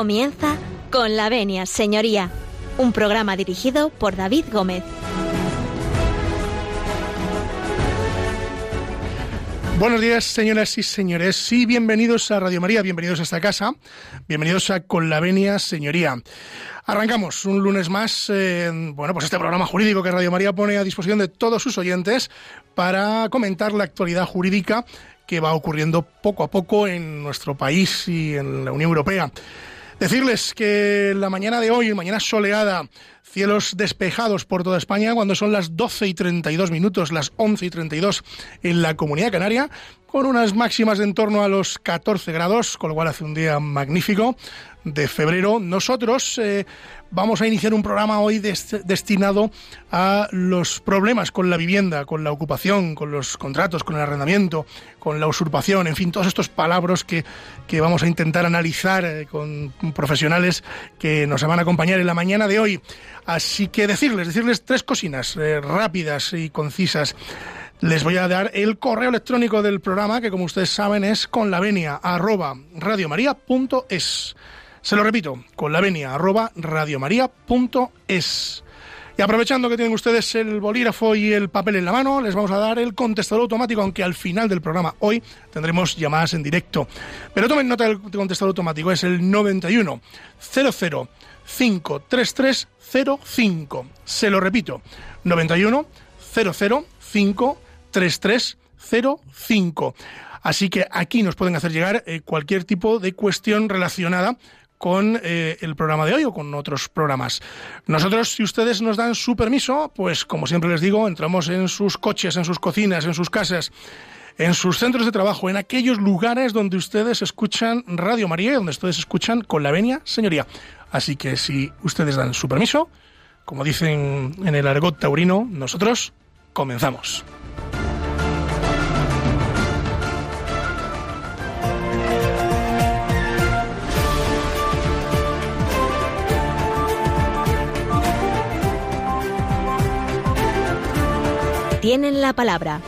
Comienza con la venia, señoría, un programa dirigido por David Gómez. Buenos días, señoras y señores, y bienvenidos a Radio María, bienvenidos a esta casa, bienvenidos a Con la Venia, señoría. Arrancamos un lunes más, eh, bueno, pues este programa jurídico que Radio María pone a disposición de todos sus oyentes para comentar la actualidad jurídica que va ocurriendo poco a poco en nuestro país y en la Unión Europea. Decirles que la mañana de hoy, mañana soleada, cielos despejados por toda España, cuando son las 12 y 32 minutos, las 11 y 32 en la Comunidad Canaria, con unas máximas de en torno a los 14 grados, con lo cual hace un día magnífico de febrero. Nosotros eh, vamos a iniciar un programa hoy destinado a los problemas con la vivienda, con la ocupación, con los contratos, con el arrendamiento, con la usurpación, en fin, todos estos palabras que, que vamos a intentar analizar eh, con profesionales que nos van a acompañar en la mañana de hoy. Así que decirles, decirles tres cocinas eh, rápidas y concisas. Les voy a dar el correo electrónico del programa, que como ustedes saben es con. Se lo repito, con la venia arroba radiomaria.es. Y aprovechando que tienen ustedes el bolígrafo y el papel en la mano, les vamos a dar el contestador automático, aunque al final del programa hoy tendremos llamadas en directo. Pero tomen nota del contestador automático, es el 91 00 53305. Se lo repito, 91 00 53305. Así que aquí nos pueden hacer llegar eh, cualquier tipo de cuestión relacionada con eh, el programa de hoy o con otros programas. Nosotros, si ustedes nos dan su permiso, pues como siempre les digo, entramos en sus coches, en sus cocinas, en sus casas, en sus centros de trabajo, en aquellos lugares donde ustedes escuchan Radio María, donde ustedes escuchan con la venia, señoría. Así que si ustedes dan su permiso, como dicen en el argot taurino, nosotros comenzamos. Tienen la palabra.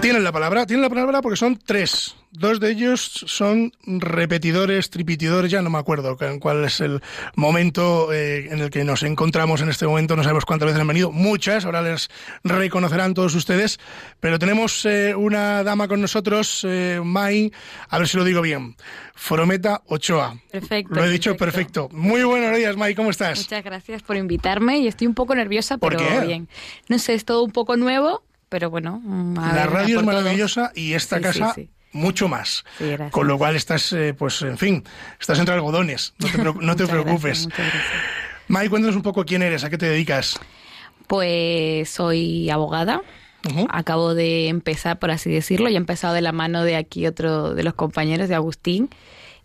Tienen la palabra, tienen la palabra porque son tres. Dos de ellos son repetidores, tripitidores, ya no me acuerdo cuál es el momento eh, en el que nos encontramos en este momento, no sabemos cuántas veces han venido, muchas, ahora les reconocerán todos ustedes, pero tenemos eh, una dama con nosotros, eh, Mai, a ver si lo digo bien, Forometa Ochoa. Perfecto. Lo he dicho perfecto. Muy buenos días, Mai, ¿cómo estás? Muchas gracias por invitarme y estoy un poco nerviosa, ¿Por pero bien. No sé, es todo un poco nuevo, pero bueno. La radio es maravillosa y esta casa mucho más. Con lo cual estás, eh, pues, en fin, estás entre algodones. No te, no te preocupes. Mai, cuéntanos un poco quién eres, a qué te dedicas. Pues soy abogada. Acabo de empezar, por así decirlo, y he empezado de la mano de aquí otro de los compañeros de Agustín.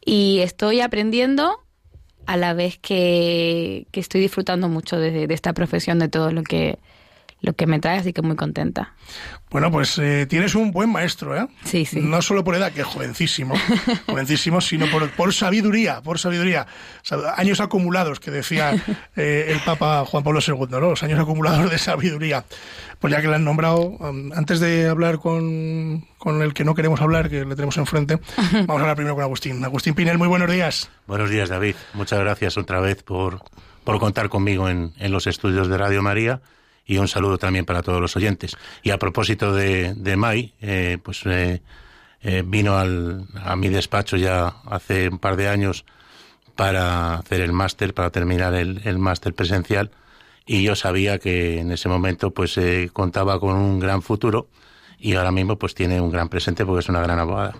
Y estoy aprendiendo a la vez que, que estoy disfrutando mucho de, de esta profesión, de todo lo que, lo que me trae, así que muy contenta. Bueno, pues eh, tienes un buen maestro, ¿eh? Sí, sí. No solo por edad, que es jovencísimo, jovencísimo, sino por, por sabiduría, por sabiduría. años acumulados, que decía eh, el Papa Juan Pablo II, ¿no? Los años acumulados de sabiduría. Pues ya que le han nombrado, um, antes de hablar con, con, el que no queremos hablar, que le tenemos enfrente, vamos a hablar primero con Agustín. Agustín Pinel, muy buenos días. Buenos días, David. Muchas gracias otra vez por, por contar conmigo en, en los estudios de Radio María y un saludo también para todos los oyentes. Y a propósito de, de Mai, eh, pues eh, eh, vino al, a mi despacho ya hace un par de años para hacer el máster, para terminar el, el máster presencial y yo sabía que en ese momento pues eh, contaba con un gran futuro y ahora mismo pues tiene un gran presente porque es una gran abogada.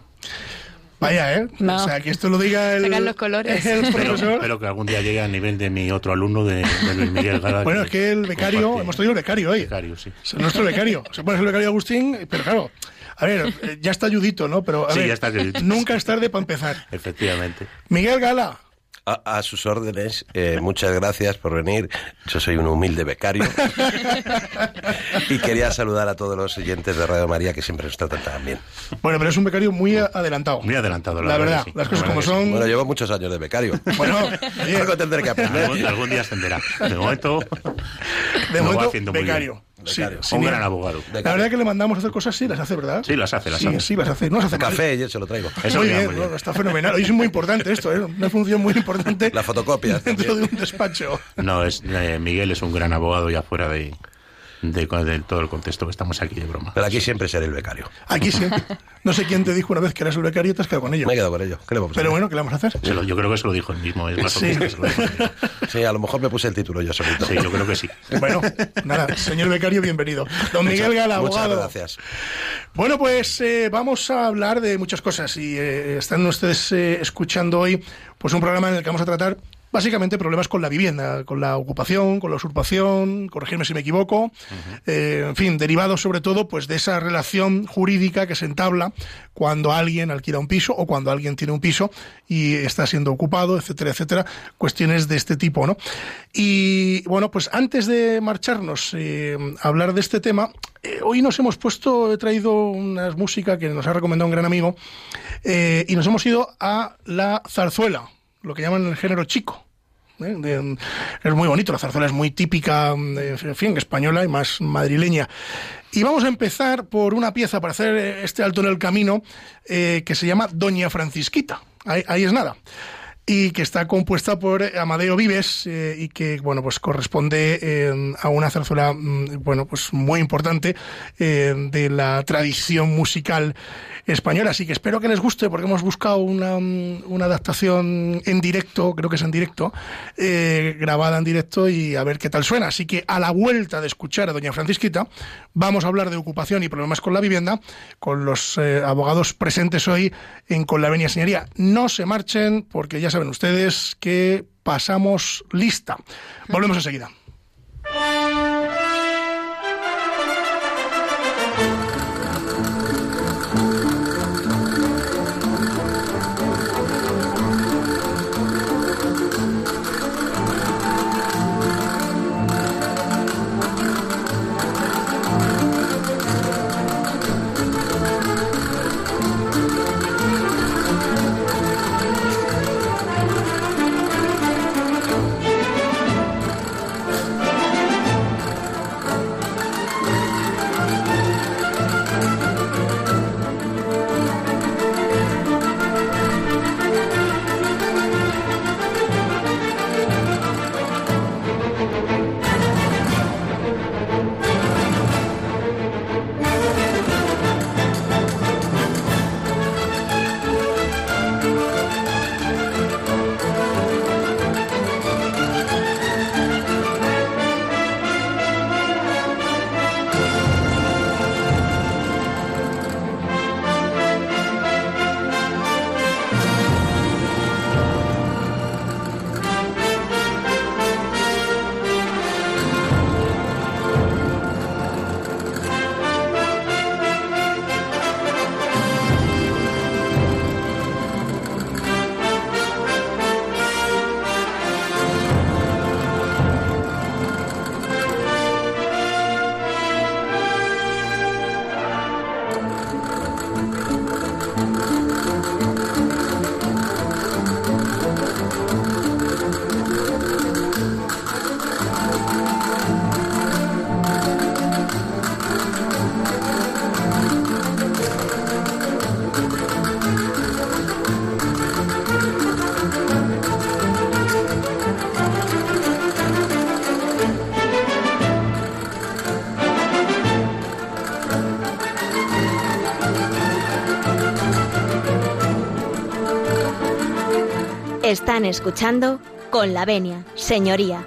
Vaya, ¿eh? No. O sea, que esto lo diga el, Sacan los colores. el profesor. Espero que algún día llegue al nivel de mi otro alumno, de, de Luis Miguel Gala. Bueno, es que el becario, comparte- hemos tenido el becario hoy. Becario, sí. Es nuestro becario. Se pone el becario Agustín, pero claro, a ver, eh, ya está ayudito, ¿no? Pero a Sí, ver, ya está ayudito. nunca es tarde para empezar. Efectivamente. Miguel Gala, A, a sus órdenes, eh, muchas gracias por venir. Yo soy un humilde becario. y quería saludar a todos los oyentes de Radio María que siempre nos tratan tan bien. bueno, pero es un becario muy adelantado. Muy adelantado, la, La verdad. verdad, que sí. las cosas La como verdad son. Bueno, llevo muchos años de becario. Bueno, Algo tendré que aprender. Algún, algún día ascenderá. De momento, De momento, becario. Sí, un gran abogado. La verdad que le mandamos a hacer cosas sí, las hace, ¿verdad? Sí, las hace, las sí, hace. Sí, las hace. No las hace Café, yo se lo traigo. Eso muy bien, está fenomenal. Hoy es muy importante esto, ¿eh? Una función muy importante. La fotocopia. Dentro de un despacho. No, es, eh, Miguel es un gran abogado ya fuera de, de, todo el contexto que estamos aquí de broma. Pero aquí siempre seré el becario. Aquí siempre. No sé quién te dijo una vez que eras el becario y te has quedado con ello. Me he quedado con ello. ¿Qué le vamos a Pero bueno, ¿qué le vamos a hacer? yo creo que se lo dijo él mismo. Es más sí. sí, a lo mejor me puse el título yo solito. Sí, yo creo que sí. Bueno, nada, señor becario, bienvenido. Don Miguel Gala, abogado. Muchas gracias. Bueno, pues eh, vamos a hablar de muchas cosas y eh, están ustedes eh, escuchando hoy pues un programa en el que vamos a tratar básicamente problemas con la vivienda, con la ocupación, con la usurpación, corregirme si me equivoco, eh, en fin, derivados sobre todo pues de esa relación jurídica que se entabla cuando alguien alquila un piso o cuando alguien tiene un piso y está siendo ocupado, etcétera, etcétera, cuestiones de este tipo, ¿no? Y bueno, pues antes de marcharnos eh, a hablar de este tema, eh, hoy nos hemos puesto, he traído una música que nos ha recomendado un gran amigo y nos hemos ido a la zarzuela lo que llaman el género chico. ¿eh? es muy bonito, la zarzuela es muy típica, en fin, española y más madrileña. Y vamos a empezar por una pieza para hacer este alto en el camino eh, que se llama Doña Francisquita. ahí es nada y que está compuesta por Amadeo Vives eh, y que bueno pues corresponde eh, a una zarzuela mm, bueno pues muy importante eh, de la tradición musical española. Así que espero que les guste porque hemos buscado una, mm, una adaptación en directo creo que es en directo grabada en directo y a ver qué tal suena. Así que a la vuelta de escuchar a doña Francisquita vamos a hablar de ocupación y problemas con la vivienda con los abogados presentes hoy en Con la Venia Señoría. No se marchen porque ya saben ustedes que pasamos lista. Volvemos enseguida. Escuchando con la venia, señoría.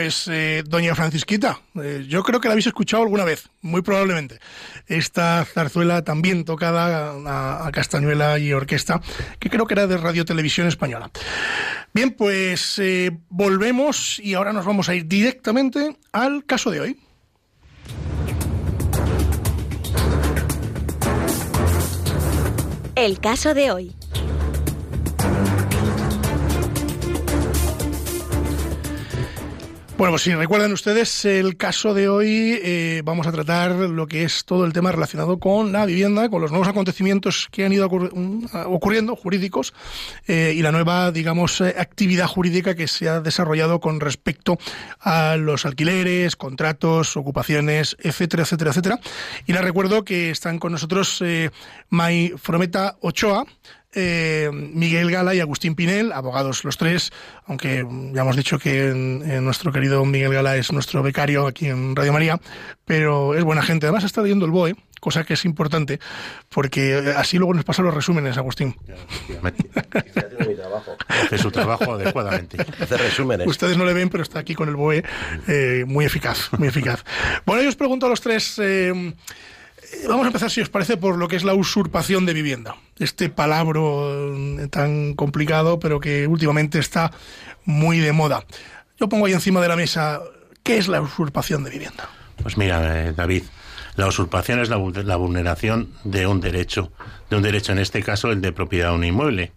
Pues eh, Doña Francisquita, eh, yo creo que la habéis escuchado alguna vez, muy probablemente. Esta zarzuela también tocada a, castañuela y orquesta, que creo que era de Radio Televisión Española. Bien, pues eh, volvemos y ahora nos vamos a ir directamente al caso de hoy. El caso de hoy. Bueno, pues si recuerdan ustedes el caso de hoy, eh, vamos a tratar lo que es todo el tema relacionado con la vivienda, con los nuevos acontecimientos que han ido mm, ocurriendo, jurídicos, eh, y la nueva, digamos, eh, actividad jurídica que se ha desarrollado con respecto a los alquileres, contratos, ocupaciones, etcétera, etcétera, etcétera. Y les recuerdo que están con nosotros May Frometa Ochoa, eh, Miguel Gala y Agustín Pinel, abogados los tres, aunque ya hemos dicho que nuestro querido Miguel Gala es nuestro becario aquí en Radio María, pero es buena gente. Además está leyendo el BOE, cosa que es importante, porque así luego nos pasan los resúmenes, Agustín. Hace su trabajo adecuadamente. Hace resúmenes. Ustedes no le ven, pero está aquí con el BOE eh, muy eficaz, muy eficaz. Bueno, yo os pregunto a los tres... Eh, Vamos a empezar, si os parece, por lo que es la usurpación de vivienda. Este palabro eh, tan complicado, pero que últimamente está muy de moda. Yo pongo ahí encima de la mesa, ¿qué es la usurpación de vivienda? Pues mira, eh, David, la usurpación es la, vulneración de un derecho, de un derecho, en este caso el de propiedad de un inmueble.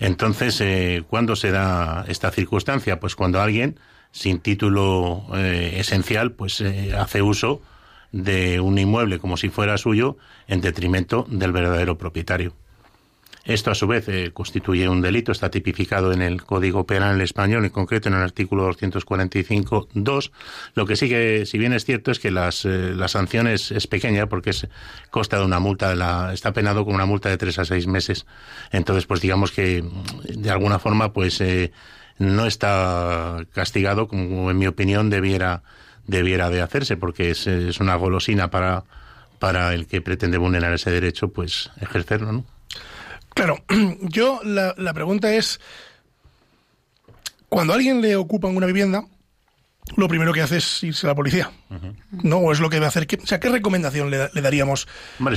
Entonces, eh, ¿cuándo se da esta circunstancia? Pues cuando alguien, sin título esencial, pues hace uso de un inmueble como si fuera suyo en detrimento del verdadero propietario. Esto, a su vez, eh, constituye un delito, está tipificado en el Código Penal español, en concreto en el artículo 245.2. Lo que sí que, si bien es cierto, es que las, eh, la sanción es, pequeña porque es, consta de una multa, de la, está penado con una multa de tres a seis meses. Entonces, pues digamos que, de alguna forma, pues eh, no está castigado como, en mi opinión, debiera debiera de hacerse, porque es, es una golosina para, para el que pretende vulnerar ese derecho, pues ejercerlo, ¿no? Claro, yo la, la pregunta es, cuando alguien le ocupa una vivienda, lo primero que hace es irse a la policía. ¿No? ¿O es lo que va a hacer? o sea, ¿qué recomendación le, daríamos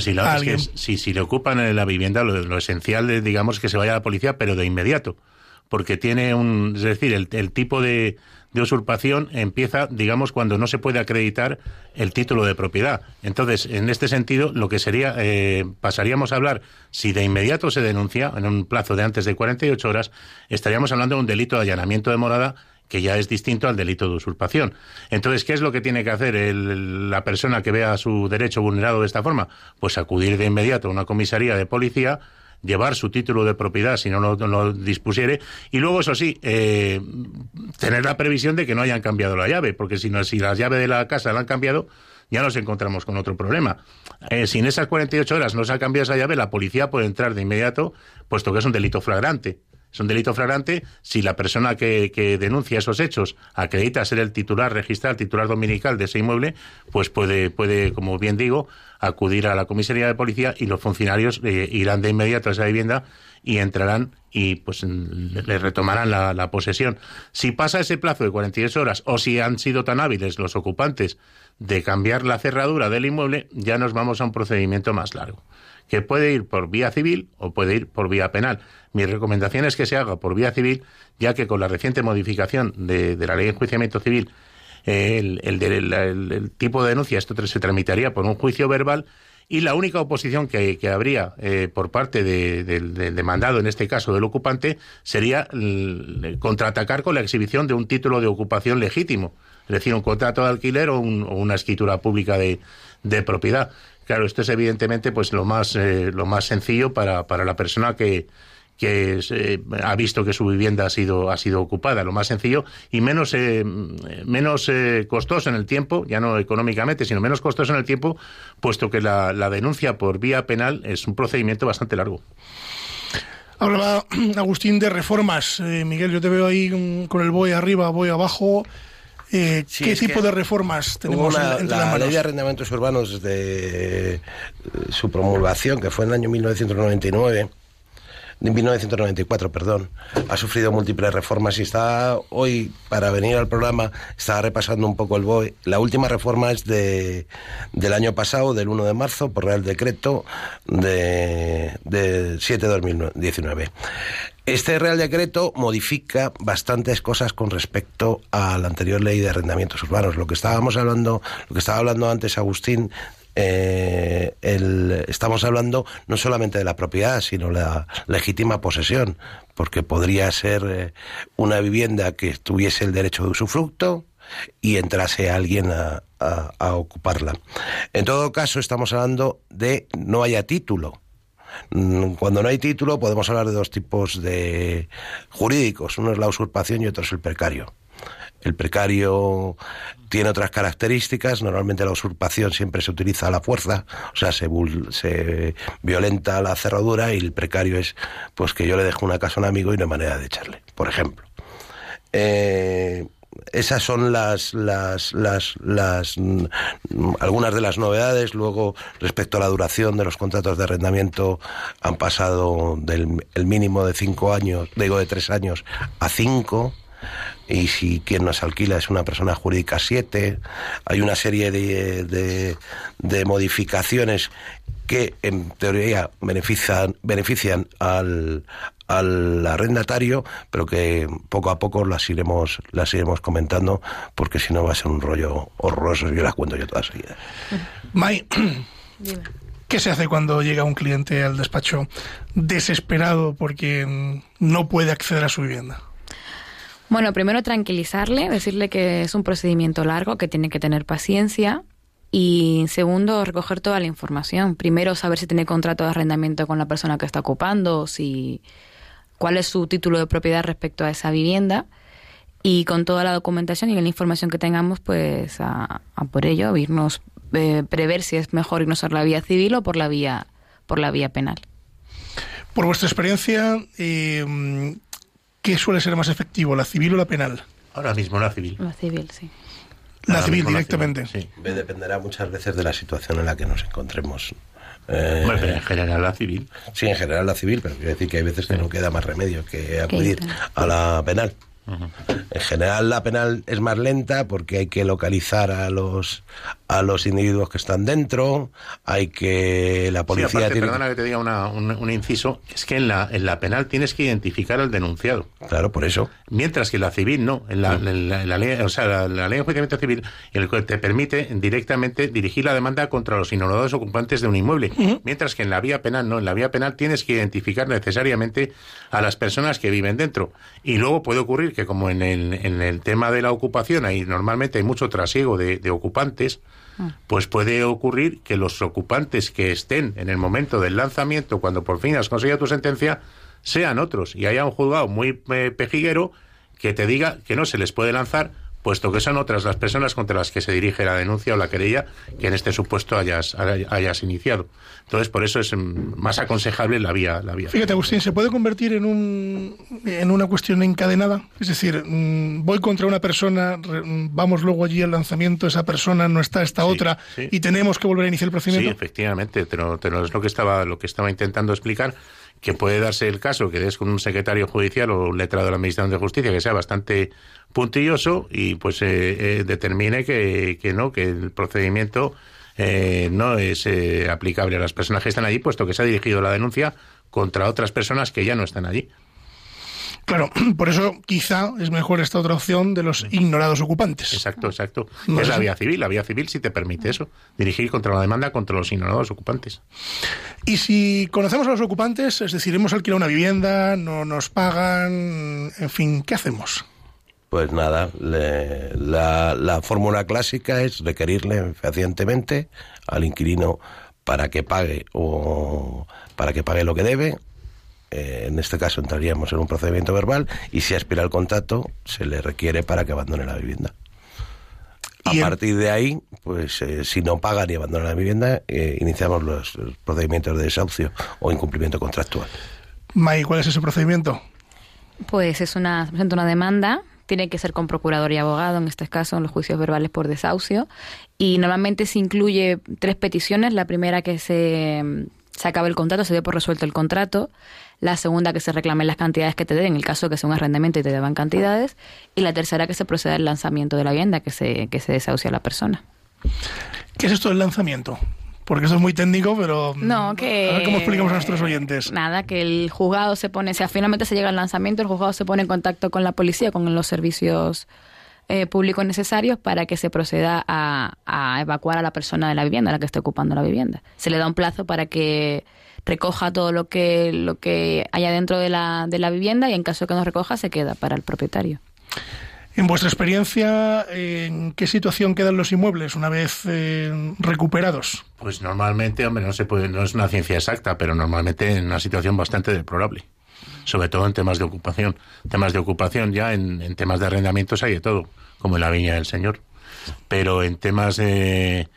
si a alguien? si, si le ocupan la vivienda, lo, lo esencial, es, digamos, que se vaya a la policía, pero de inmediato. Porque tiene un. Es decir, el, el tipo de, de usurpación empieza, digamos, cuando no se puede acreditar el título de propiedad. Entonces, en este sentido, lo que sería, eh, pasaríamos a hablar, si de inmediato se denuncia, en un plazo de antes de 48 horas, estaríamos hablando de un delito de allanamiento de morada que ya es distinto al delito de usurpación. Entonces, ¿qué es lo que tiene que hacer la persona que vea su derecho vulnerado de esta forma? Pues acudir de inmediato a una comisaría de policía, llevar su título de propiedad si no lo, dispusiere y luego eso sí eh, tener la previsión de que no hayan cambiado la llave porque si no si la llave de la casa la han cambiado ya nos encontramos con otro problema. Eh, si en esas 48 horas no se ha cambiado esa llave, la policía puede entrar de inmediato, puesto que es un delito flagrante. Es un delito flagrante si la persona que, que, denuncia esos hechos acredita ser el titular registrado, el titular dominical de ese inmueble, pues puede, puede, como bien digo, acudir a la comisaría de policía y los funcionarios eh, irán de inmediato a esa vivienda y entrarán y pues le retomarán la, posesión. Si pasa ese plazo de 48 horas o si han sido tan hábiles los ocupantes de cambiar la cerradura del inmueble, ya nos vamos a un procedimiento más largo, que puede ir por vía civil o puede ir por vía penal. Mi recomendación es que se haga por vía civil, ya que con la reciente modificación de, de la ley de enjuiciamiento civil el, el, tipo de denuncia, esto se tramitaría por un juicio verbal y la única oposición que, habría eh, por parte del demandado, en este caso del ocupante, sería contraatacar con la exhibición de un título de ocupación legítimo, es decir, un contrato de alquiler o, una escritura pública de, propiedad. Claro, esto es evidentemente pues lo más, eh, lo más sencillo para, para la persona que, que eh, ha visto que su vivienda ha sido, ha sido ocupada, lo más sencillo y menos, eh, menos eh, costoso en el tiempo, ya no económicamente, sino menos costoso en el tiempo, puesto que la, denuncia por vía penal es un procedimiento bastante largo. Hablaba Agustín de reformas. Miguel, yo te veo ahí con el voy arriba, voy abajo. ¿Qué tipo de reformas tenemos en, la, ley de arrendamientos urbanos de su promulgación, que fue en el año 1999, de 1994, perdón, ha sufrido múltiples reformas y está hoy, para venir al programa, estaba repasando un poco el BOE. La última reforma es de, del año pasado, del 1 de marzo, por Real Decreto de, de 7 de 2019. Este Real Decreto modifica bastantes cosas con respecto a la anterior ley de arrendamientos urbanos. Lo que estábamos hablando, lo que estaba hablando antes Agustín eh, estamos hablando no solamente de la propiedad, sino la legítima posesión, porque podría ser eh, una vivienda que tuviese el derecho de usufructo y entrase alguien a, ocuparla. En todo caso, estamos hablando de no haya título. Mm, cuando no hay título podemos hablar de dos tipos de jurídicos. Uno es la usurpación y otro es el precario. El precario tiene otras características. Normalmente la usurpación siempre se utiliza a la fuerza, o sea, se, se violenta la cerradura y el precario es pues que yo le dejo una casa a un amigo y no hay manera de echarle, por ejemplo. Eh, esas son las, las, las, las, mm, algunas de las novedades. Luego, respecto a la duración de los contratos de arrendamiento, han pasado del el mínimo de cinco años, digo de tres años, a cinco y si quien nos alquila es una persona jurídica 7. Hay una serie de, de, modificaciones que en teoría benefician, benefician al, al arrendatario, pero que poco a poco las iremos, las iremos comentando, porque si no va a ser un rollo horroroso, yo las cuento yo todas seguidas. May, ¿qué se hace cuando llega un cliente al despacho desesperado porque no puede acceder a su vivienda? Bueno, primero tranquilizarle, decirle que es un procedimiento largo, que tiene que tener paciencia. Y segundo, recoger toda la información. Primero, saber si tiene contrato de arrendamiento con la persona que está ocupando, si cuál es su título de propiedad respecto a esa vivienda. Y con toda la documentación y la información que tengamos, pues a, por ello, irnos, eh, prever si es mejor irnos por la vía civil o por la vía, por la vía penal. Por vuestra experiencia, eh, ¿qué suele ser más efectivo, la civil o la penal? Ahora mismo la civil. La civil, sí. La civil directamente. sí. Dependerá muchas veces de la situación en la que nos encontremos. Eh, bueno, pero en general la civil. Sí, en general la civil, pero quiero decir que hay veces que no queda más remedio que acudir a la penal. En general la penal es más lenta porque hay que localizar a los a los individuos que están dentro, hay que la policía Perdona que te diga un, inciso, es que en la en la penal tienes que identificar al denunciado. Claro, por eso. Mientras que en la civil no, en la, ley, o sea, la, ley de enjuiciamiento civil el cual te permite directamente dirigir la demanda contra los inhonorados ocupantes de un inmueble, mientras que en la vía penal no, en la vía penal tienes que identificar necesariamente a las personas que viven dentro. Y luego puede ocurrir que como en el, en el tema de la ocupación hay normalmente hay mucho trasiego de, ocupantes, ah. pues puede ocurrir que los ocupantes que estén en el momento del lanzamiento, cuando por fin has conseguido tu sentencia, sean otros y haya un juzgado muy eh, pejiguero que te diga que no se les puede lanzar puesto que son otras las personas contra las que se dirige la denuncia o la querella que en este supuesto hayas, hayas iniciado. Entonces, por eso es mm, más aconsejable la vía. La vía. Fíjate, Agustín, ¿se puede convertir en, un, en una cuestión encadenada? Es decir, mm, voy contra una persona, mm, vamos luego allí al lanzamiento, esa persona no está, esta otra, y tenemos que volver a iniciar el procedimiento. Sí, efectivamente, pero, es lo que estaba, lo que estaba intentando explicar que puede darse el caso que des con un secretario judicial o un letrado de la Administración de Justicia que sea bastante puntilloso y pues eh, eh, determine que, que, no, que el procedimiento eh, no es aplicable a las personas que están allí, puesto que se ha dirigido la denuncia contra otras personas que ya no están allí. Claro, por eso quizá es mejor esta otra opción de los ignorados ocupantes. Exacto, exacto. es la vía civil. La vía civil sí te permite eso, dirigir contra la demanda contra los ignorados ocupantes. Y si conocemos a los ocupantes, es decir, hemos alquilado una vivienda, no nos pagan, en fin, ¿qué hacemos? Pues nada, la, la fórmula clásica es requerirle fehacientemente al inquilino para que pague o para que pague lo que debe eh, en este caso entraríamos en un procedimiento verbal y si aspira al contrato se le requiere para que abandone la vivienda. A partir de ahí, pues eh, si no paga ni abandona la vivienda, eh, iniciamos los, procedimientos de desahucio o incumplimiento contractual. May, ¿cuál es ese procedimiento? Pues es una, presenta una demanda tiene que ser con procurador y abogado, en este caso en los juicios verbales por desahucio. Y normalmente se incluye tres peticiones. La primera que se, se acabe el contrato, se dé por resuelto el contrato la segunda que se reclamen las cantidades que te den, en el caso que sea un arrendamiento y te deban cantidades, y la tercera que se proceda al lanzamiento de la vivienda, que se, que se desahucie a la persona. ¿Qué es esto del lanzamiento? Porque eso es muy técnico, pero no, que, a ver cómo explicamos a nuestros oyentes. Nada, que el juzgado se pone, si finalmente se llega al lanzamiento, el juzgado se pone en contacto con la policía, con los servicios eh, públicos necesarios para que se proceda a, a, evacuar a la persona de la vivienda, a la que esté ocupando la vivienda. Se le da un plazo para que recoja todo lo que, lo que haya dentro de la, de la vivienda y en caso de que no recoja se queda para el propietario. En vuestra experiencia, ¿en qué situación quedan los inmuebles una vez eh, recuperados? Pues normalmente, hombre, no se puede, no es una ciencia exacta, pero normalmente en una situación bastante deplorable. Sobre todo en temas de ocupación. Temas de ocupación ya en, temas de arrendamientos hay de todo, como en la viña del señor. Pero en temas de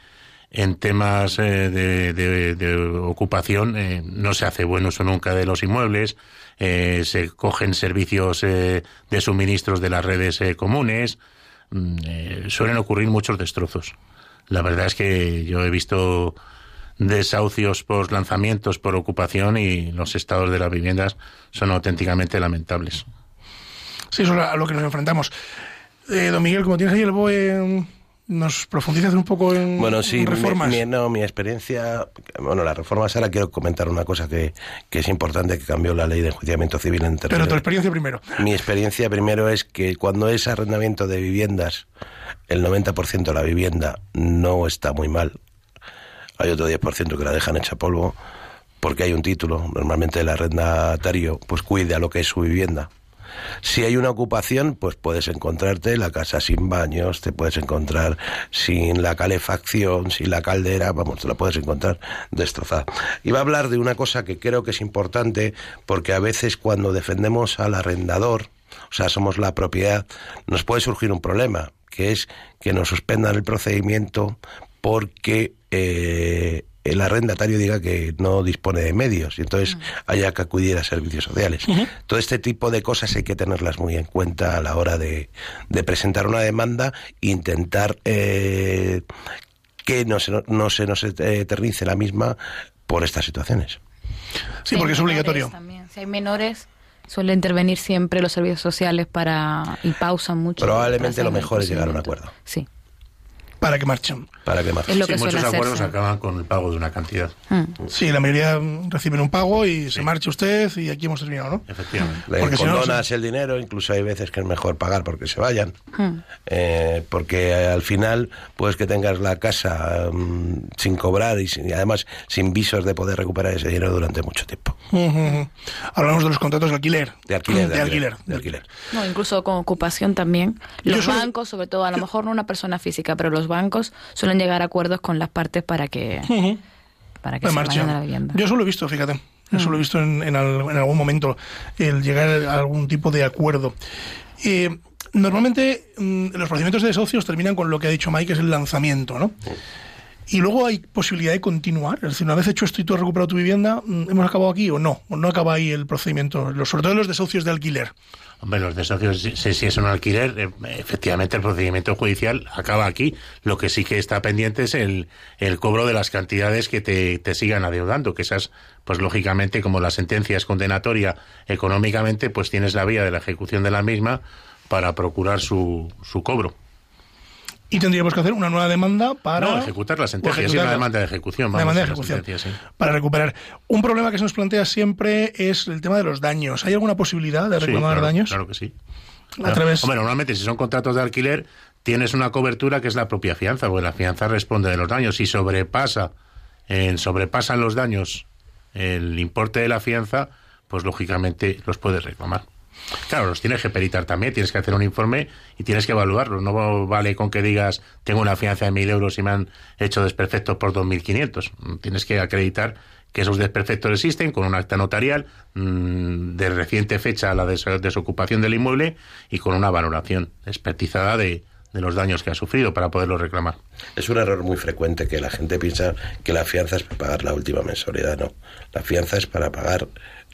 en temas eh, de, ocupación eh, no se hace buen uso nunca de los inmuebles, eh, se cogen servicios de suministros de las redes comunes, mm, suelen ocurrir muchos destrozos. La verdad es que yo he visto desahucios por lanzamientos por ocupación y los estados de las viviendas son auténticamente lamentables. Sí, eso es a lo que nos enfrentamos. don Miguel, como tienes ahí el BOE ¿Nos profundizas un poco en, bueno, sí, reformas? Mi, no, mi experiencia, bueno, las reformas ahora quiero comentar una cosa que, que, es importante, que cambió la ley de enjuiciamiento civil en Pero tu experiencia primero. Mi experiencia primero es que cuando es arrendamiento de viviendas, el 90% de la vivienda no está muy mal. Hay otro 10% que la dejan hecha polvo porque hay un título. Normalmente el arrendatario pues cuide a lo que es su vivienda si hay una ocupación, pues puedes encontrarte la casa sin baños, te puedes encontrar sin la calefacción, sin la caldera, vamos, te la puedes encontrar destrozada. Iba a hablar de una cosa que creo que es importante porque a veces cuando defendemos al arrendador, o sea, somos la propiedad, nos puede surgir un problema, que es que nos suspendan el procedimiento porque eh, el arrendatario diga que no dispone de medios y entonces mm. haya que acudir a servicios sociales. Todo este tipo de cosas hay que tenerlas muy en cuenta a la hora de, presentar una demanda e intentar eh, que no se, no se nos eternice la misma por estas situaciones. Sí, porque es obligatorio. Si hay menores, suele intervenir siempre los servicios sociales para y pausan mucho. Probablemente lo mejor es llegar a un acuerdo. Sí para que marchen. Para que marchen. muchos acuerdos acaban con el pago de una cantidad. Hmm. Sí, la mayoría reciben un pago y se marcha usted y aquí hemos terminado, ¿no? Efectivamente. Le porque condonas el dinero, incluso hay veces que es mejor pagar porque se vayan. Hmm. Eh, porque al final, pues que tengas la casa mm, sin cobrar y, además sin visos de poder recuperar ese dinero durante mucho tiempo. Hablamos de los contratos de alquiler. De alquiler. De, alquiler, de alquiler. No, incluso con ocupación también. Los bancos, sobre todo, a lo mejor no una persona física, pero los bancos bancos llegar a acuerdos con las partes para que, para que se vayan a la vivienda. Yo eso lo he visto, fíjate. Eso lo he visto en, en, algún momento, el llegar a algún tipo de acuerdo. Eh, normalmente mm, los procedimientos de socios terminan con lo que ha dicho Mike, que es el lanzamiento, ¿no? Y luego hay posibilidad de continuar. Es decir, una vez hecho esto y tú has recuperado tu vivienda, mm, ¿hemos acabado aquí o no? ¿O no acaba ahí el procedimiento? Sobre todo los desahucios de alquiler. Hombre, los desahucios, si, es un alquiler, eh, efectivamente el procedimiento judicial acaba aquí. Lo que sí que está pendiente es el, el cobro de las cantidades que te, te sigan adeudando, que esas, pues lógicamente, como la sentencia es condenatoria económicamente, pues tienes la vía de la ejecución de la misma para procurar su, su cobro. Y tendríamos que hacer una nueva demanda para... No, ejecutar la sentencia, sí, una demanda de ejecución. Vamos, demanda de ejecución, para recuperar. Un problema que se nos plantea siempre es el tema de los daños. ¿Hay alguna posibilidad de reclamar daños? Claro que sí. A través... Hombre, normalmente si son contratos de alquiler, tienes una cobertura que es la propia fianza, porque la fianza responde de los daños. Si sobrepasa, en sobrepasan los daños el importe de la fianza, pues lógicamente los puedes reclamar. Claro, los tienes que peritar también, tienes que hacer un informe y tienes que evaluarlo. No vale con que digas, tengo una fianza de mil euros y me han hecho desperfectos por 2.500. Tienes que acreditar que esos desperfectos existen con un acta notarial mm, de reciente fecha a la desocupación del inmueble y con una valoración expertizada de, de los daños que ha sufrido para poderlo reclamar. Es un error muy frecuente que la gente piensa que la fianza es para pagar la última mensualidad. No, la fianza es para pagar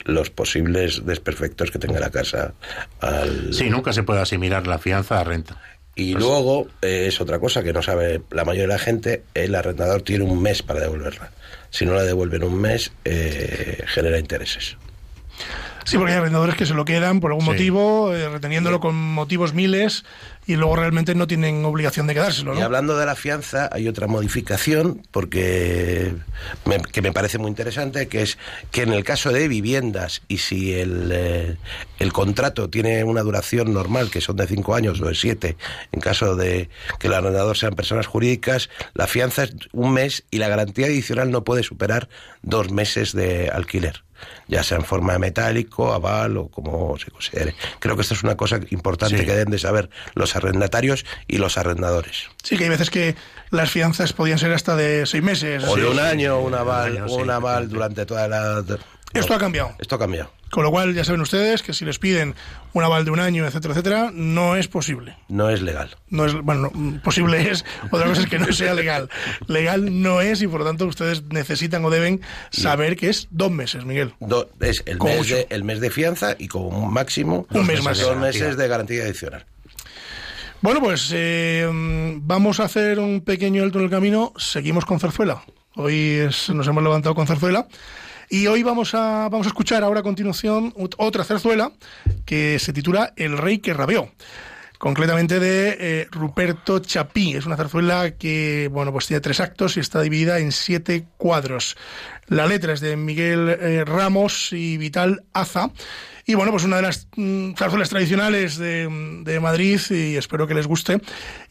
los posibles desperfectos que tenga la casa al... Sí, nunca se puede asimilar la fianza a renta. Y pues luego eh, es otra cosa que no sabe la mayoría de la gente, el arrendador tiene un mes para devolverla. Si no la devuelve en un mes, eh, genera intereses. Sí, porque hay arrendadores que se lo quedan por algún motivo, eh, reteniéndolo con motivos miles y luego realmente no tienen obligación de quedárselo. ¿no? Y hablando de la fianza, hay otra modificación porque que me parece muy interesante, que es que en el caso de viviendas y si el, eh, el contrato tiene una duración normal, que son de cinco años o de siete, en caso de que el arrendador sean personas jurídicas, la fianza es un mes y la garantía adicional no puede superar dos meses de alquiler ya sea en forma de metálico, aval o como se considere. Creo que esto es una cosa importante que deben de saber los arrendatarios y los arrendadores. Sí, que hay veces que las fianzas podían ser hasta de seis meses. O de un año, un aval, un aval durante toda la... Esto ha cambiado. Esto ha cambiado. Con lo cual ya saben ustedes que si les piden un aval de un año, etcétera, etcétera, no es posible. No es legal. No es, bueno, posible es, otra cosa es que no sea legal. Legal no es y por lo tanto ustedes necesitan o deben saber que es dos meses, Miguel. es el mes, de, el mes de fianza y como máximo un mes más. dos meses de garantía adicional. Bueno, pues eh, vamos a hacer un pequeño alto en el camino. Seguimos con Zarzuela. Hoy nos hemos levantado con Zarzuela. Y hoy vamos a, vamos a escuchar ahora a continuación otra zarzuela que se titula El rey que rabió concretamente de eh, Ruperto Chapí. Es una zarzuela que, bueno, pues tiene tres actos y está dividida en siete cuadros. La letra es de Miguel eh, Ramos y Vital Aza y bueno, pues una de las mm, tradicionales de, de, Madrid y espero que les guste.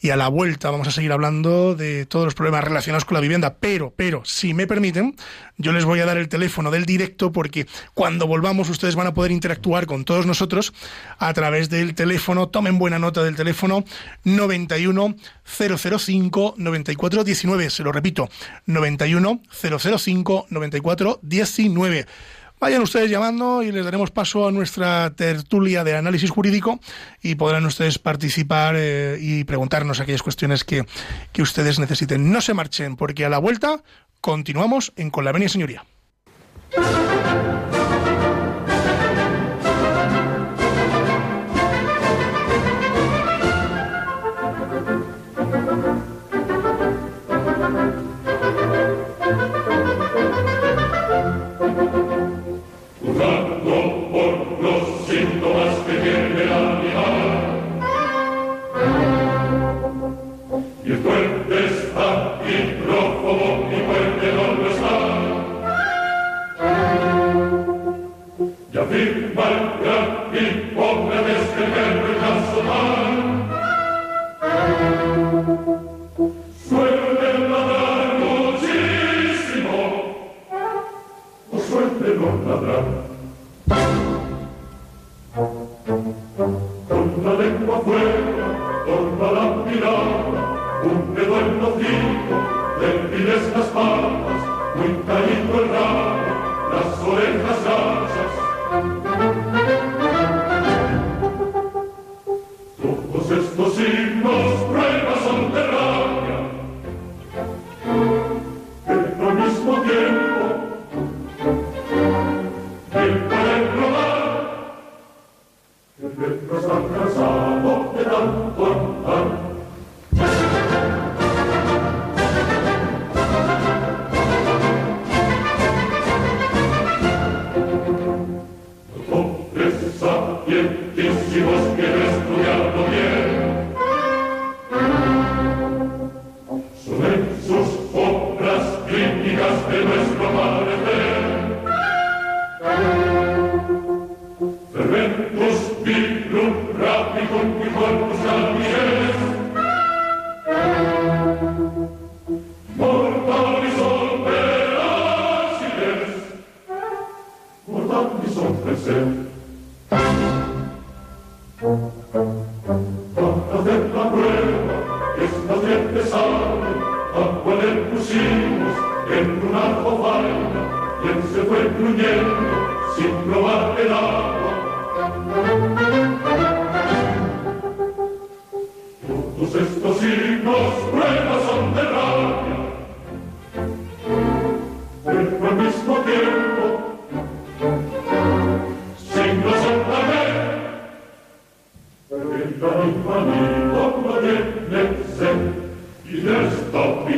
Y a la vuelta vamos a seguir hablando de todos los problemas relacionados con la vivienda. Pero, pero, si me permiten, yo les voy a dar el teléfono del directo porque cuando volvamos ustedes van a poder interactuar con todos nosotros a través del teléfono. Tomen buena nota del teléfono 91 005 94 19. Se lo repito, 91 005 94 19. Vayan ustedes llamando y les daremos paso a nuestra tertulia de análisis jurídico y podrán ustedes participar eh, y preguntarnos aquellas cuestiones que, que ustedes necesiten. No se marchen, porque a la vuelta continuamos en Con la Venia Señoría.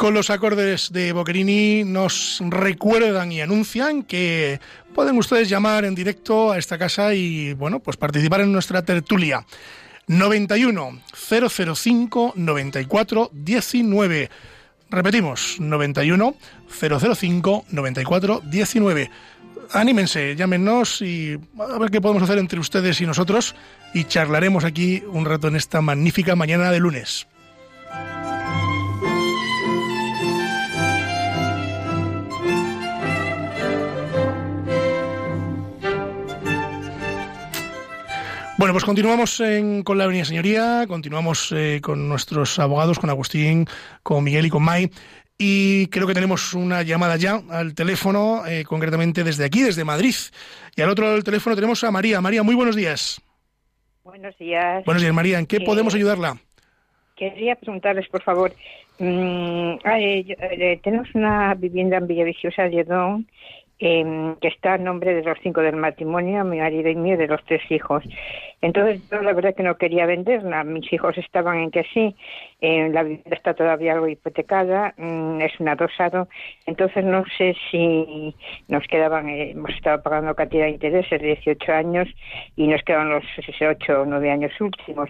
con los acordes de Boccherini nos recuerdan y anuncian que pueden ustedes llamar en directo a esta casa y, bueno, pues participar en nuestra tertulia. 91 005 94 19. Repetimos, 91 005 94 19. Anímense, llámenos y a ver qué podemos hacer entre ustedes y nosotros y charlaremos aquí un rato en esta magnífica mañana de lunes. Bueno, pues continuamos con la Avenida Señoría, continuamos eh, con nuestros abogados, con Agustín, con Miguel y con Mai. Y creo que tenemos una llamada ya al teléfono, eh, concretamente desde aquí, desde Madrid. Y al otro lado del teléfono tenemos a María. María, muy buenos días. Buenos días. Buenos días, María. ¿En qué podemos ayudarla? Quería preguntarles, por favor. Mm, eh, tenemos una vivienda en Villaviciosa, Lledón, eh, que está a nombre de los cinco del matrimonio, mi marido y mío, de los tres hijos. Entonces, yo la verdad que no quería venderla. Mis hijos estaban en que sí. Eh, la vivienda está todavía algo hipotecada. Mm, es un adosado. Entonces, no sé si nos quedaban, eh, hemos estado pagando cantidad de intereses de 18 años y nos quedan los 8 o 9 años últimos.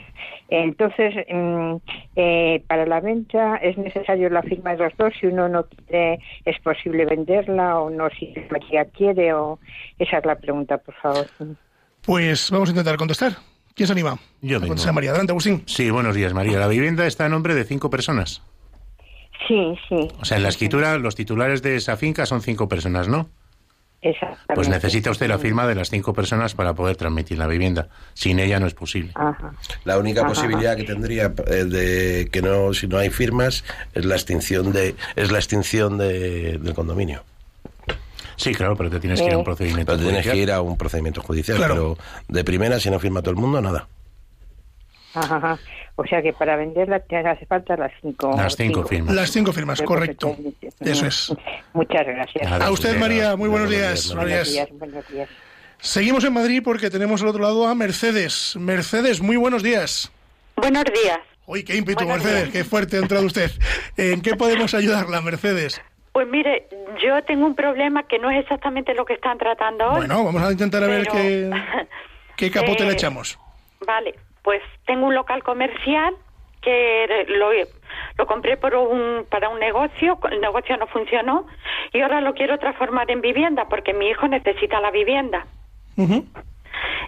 Entonces, mm, eh, para la venta es necesario la firma de los dos. Si uno no quiere, es posible venderla o no, si María quiere. o Esa es la pregunta, por favor. Pues vamos a intentar contestar. ¿Quién se anima? Yo mismo. María. Adelante, Agustín. Sí, buenos días, María. La vivienda está a nombre de cinco personas. Sí, sí. O sea, en la escritura, los titulares de esa finca son cinco personas, ¿no? Exactamente. Pues necesita usted la firma de las cinco personas para poder transmitir la vivienda. Sin ella no es posible. Ajá. La única posibilidad que tendría eh, de que no, si no hay firmas, es la extinción de, es la extinción de, del condominio. Sí, claro, pero te tienes que ir a un procedimiento pero tienes que ir a un procedimiento judicial, pero de primera, si no firma todo el mundo, nada. Ajá, O sea que para venderla te hace falta las cinco, las cinco, firmas. Las cinco firmas, correcto. Eso es. Muchas gracias. A usted, María, muy buenos, días. Buenos días. Buenos días. Seguimos en Madrid porque tenemos al otro lado a Mercedes. Mercedes, muy buenos días. Buenos días. Uy, qué ímpetu, Mercedes, qué fuerte ha entrado usted. ¿En qué podemos ayudarla, Mercedes? Pues mire, yo tengo un problema que no es exactamente lo que están tratando hoy. Bueno, vamos a intentar a ver qué, qué capote le eh, echamos. Vale, pues tengo un local comercial que lo, lo compré por un, para un negocio, el negocio no funcionó y ahora lo quiero transformar en vivienda porque mi hijo necesita la vivienda.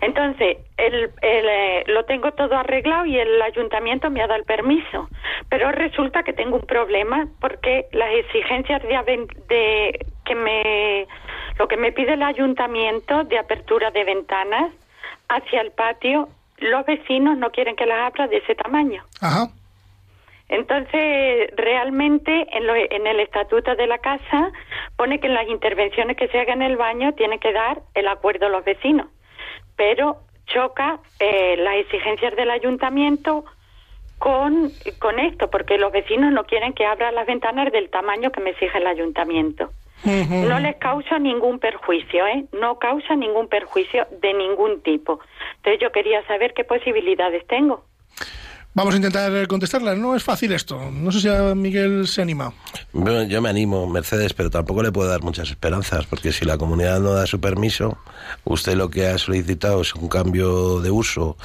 Entonces, el, eh, lo tengo todo arreglado y el ayuntamiento me ha dado el permiso, pero resulta que tengo un problema porque las exigencias de, de que me lo que me pide el ayuntamiento de apertura de ventanas hacia el patio, los vecinos no quieren que las abra de ese tamaño. Ajá. Entonces, realmente en, lo, en, el estatuto de la casa pone que en las intervenciones que se hagan en el baño tiene que dar el acuerdo a los vecinos pero choca eh, las exigencias del ayuntamiento con, con esto, porque los vecinos no quieren que abra las ventanas del tamaño que me exige el ayuntamiento. No les causa ningún perjuicio, ¿eh? No causa ningún perjuicio de ningún tipo. Entonces yo quería saber qué posibilidades tengo. Vamos a intentar contestarla. No es fácil esto. No sé si a Miguel se anima. yo me animo, Mercedes, pero tampoco le puedo dar muchas esperanzas, porque si la comunidad no da su permiso, usted lo que ha solicitado es un cambio de uso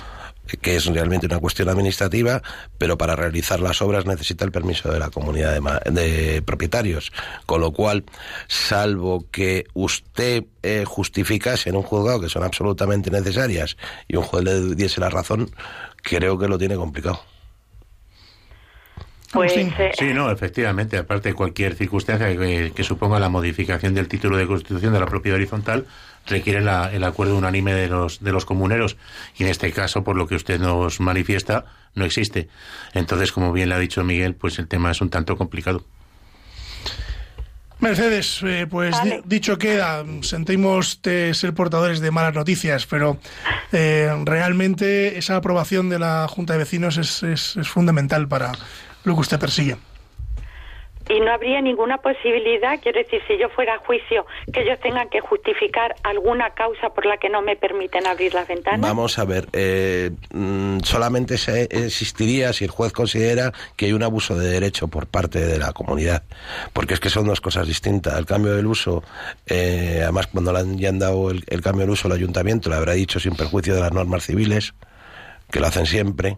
que es realmente una cuestión administrativa, pero para realizar las obras necesita el permiso de la comunidad de, propietarios. Con lo cual, salvo que usted eh, justificase en un juzgado que son absolutamente necesarias y un juez le diese la razón, creo que lo tiene complicado. Pues, eh, sí, no, efectivamente. Aparte, de cualquier circunstancia que, suponga la modificación del título de constitución de la propiedad horizontal requiere el acuerdo unánime de los, de los comuneros. Y en este caso, por lo que usted nos manifiesta, no existe. Entonces, como bien le ha dicho Miguel, pues el tema es un tanto complicado. Mercedes, eh, pues dicho queda, sentimos ser portadores de malas noticias, pero eh, realmente esa aprobación de la Junta de Vecinos es, es fundamental para lo que usted persigue y no habría ninguna posibilidad, quiero decir, si yo fuera a juicio, que ellos tengan que justificar alguna causa por la que no me permiten abrir las ventanas. Vamos a ver, eh, mm, solamente se existiría si el juez considera que hay un abuso de derecho por parte de la comunidad, porque es que son dos cosas distintas. El cambio del uso, eh, además cuando le han, dado el, el cambio del uso al ayuntamiento, le habrá dicho sin perjuicio de las normas civiles que lo hacen siempre,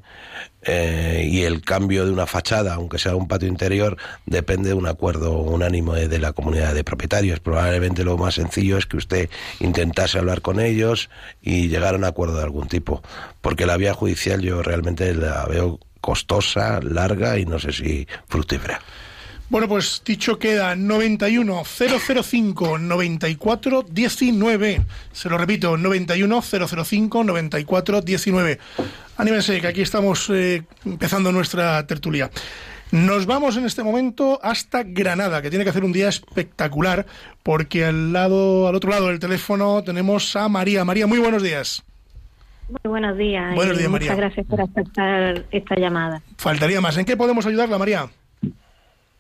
eh, y el cambio de una fachada, aunque sea un patio interior, depende de un acuerdo unánime de la comunidad de propietarios. Probablemente lo más sencillo es que usted intentase hablar con ellos y llegar a un acuerdo de algún tipo, porque la vía judicial yo realmente la veo costosa, larga y no sé si fructífera. Bueno, pues dicho queda 91 005 94 19. Se lo repito, 91 005 94 19. Anímense, que aquí estamos eh, empezando nuestra tertulia. Nos vamos en este momento hasta Granada, que tiene que hacer un día espectacular, porque al lado, al otro lado del teléfono tenemos a María. María, muy buenos días. Muy buenos días. Buenos días, María. Muchas gracias por aceptar esta llamada. Faltaría más. ¿En qué podemos ayudarla, María?